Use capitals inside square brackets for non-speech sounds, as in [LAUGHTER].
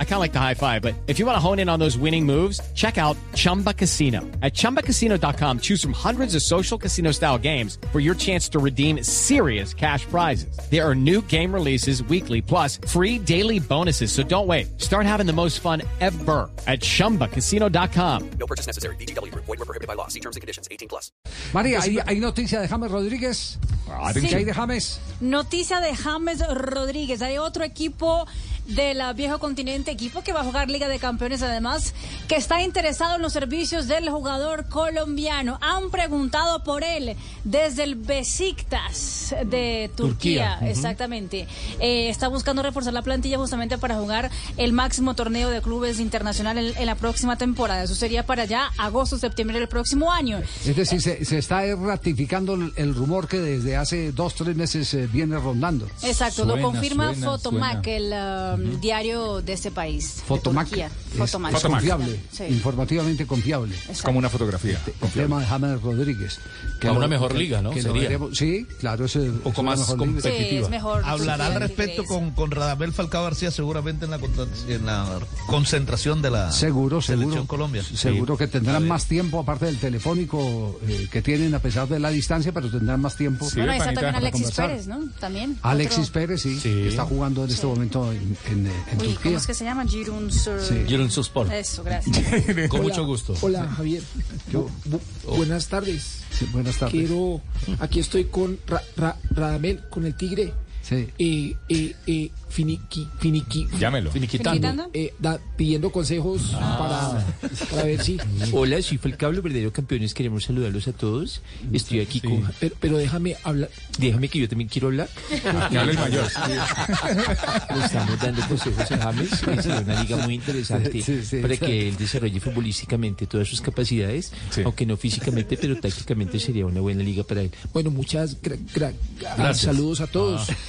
I kind of like the high five, but if you want to hone in on those winning moves, check out Chumba Casino. At ChumbaCasino.com, choose from hundreds of social casino style games for your chance to redeem serious cash prizes. There are new game releases weekly, plus free daily bonuses. So don't wait. Start having the most fun ever at ChumbaCasino.com. No purchase necessary. BGW. Void were prohibited by law. See terms and conditions. 18 plus. María, ¿hay, hay noticia de James Rodríguez? Sí. ¿Qué hay de James? Noticia de James Rodríguez. Hay otro equipo del viejo continente, equipo que va a jugar Liga de Campeones además, que está interesado en los servicios del jugador colombiano. Han preguntado por él desde el Besiktas de Turquía, Turquía, exactamente. Eh, está buscando reforzar la plantilla justamente para jugar el máximo torneo de clubes internacional en, en la próxima temporada. Eso sería para ya agosto, septiembre del próximo año. Es decir, se, se está ratificando el, el rumor que desde hace dos, tres meses eh, viene rondando. Exacto, lo confirma suena, Fotomac, suena. el um, diario de este país. De Fotomac Fotomac. es confiable, Sí. informativamente confiable. Es como una fotografía. El tema de James Rodríguez. A una mejor liga, ¿no? que lo Sería. veremos- sí, claro, es un poco más Sí, es mejor. Hablará al respecto con, con Radamel Falcao García seguramente en la, contra- en la concentración de la Seguro, Selección seguro. Colombia. Seguro que tendrán más tiempo, aparte del telefónico eh, que tienen a pesar de la distancia, pero tendrán más tiempo. Bueno, ahí está también Alexis conversar. Pérez, ¿no? También. Alexis otro- Pérez, sí, Sí. que está jugando en este momento en, en, en Uy, Turquía. ¿cómo es que se llama? Girun Sur... Sí. Giron Suspor. Eso, gracias. [LAUGHS] Con mucho gusto. Hola Javier, Bu- bu- buenas tardes. Sí, buenas tardes. Quiero, aquí estoy con Ra- Ra- Radamel, con el tigre. Sí. Eh, eh, eh, finiqui, finiqui, Llámelo. Finiquitando. ¿Finiquitando? eh, da- pidiendo consejos para, para ver si. Hola, soy Falcao, los verdaderos campeones. Queremos saludarlos a todos. Estoy aquí con. Pero, pero déjame hablar. Déjame que yo también quiero hablar. Que hable el mayor. [LAUGHS] Le estamos dando consejos a James. Es una liga muy interesante Sí, sí. para que él desarrolle futbolísticamente todas sus capacidades, Sí. aunque no físicamente, pero tácticamente sería una buena liga para él. Bueno, muchas gra- gra- saludos a todos.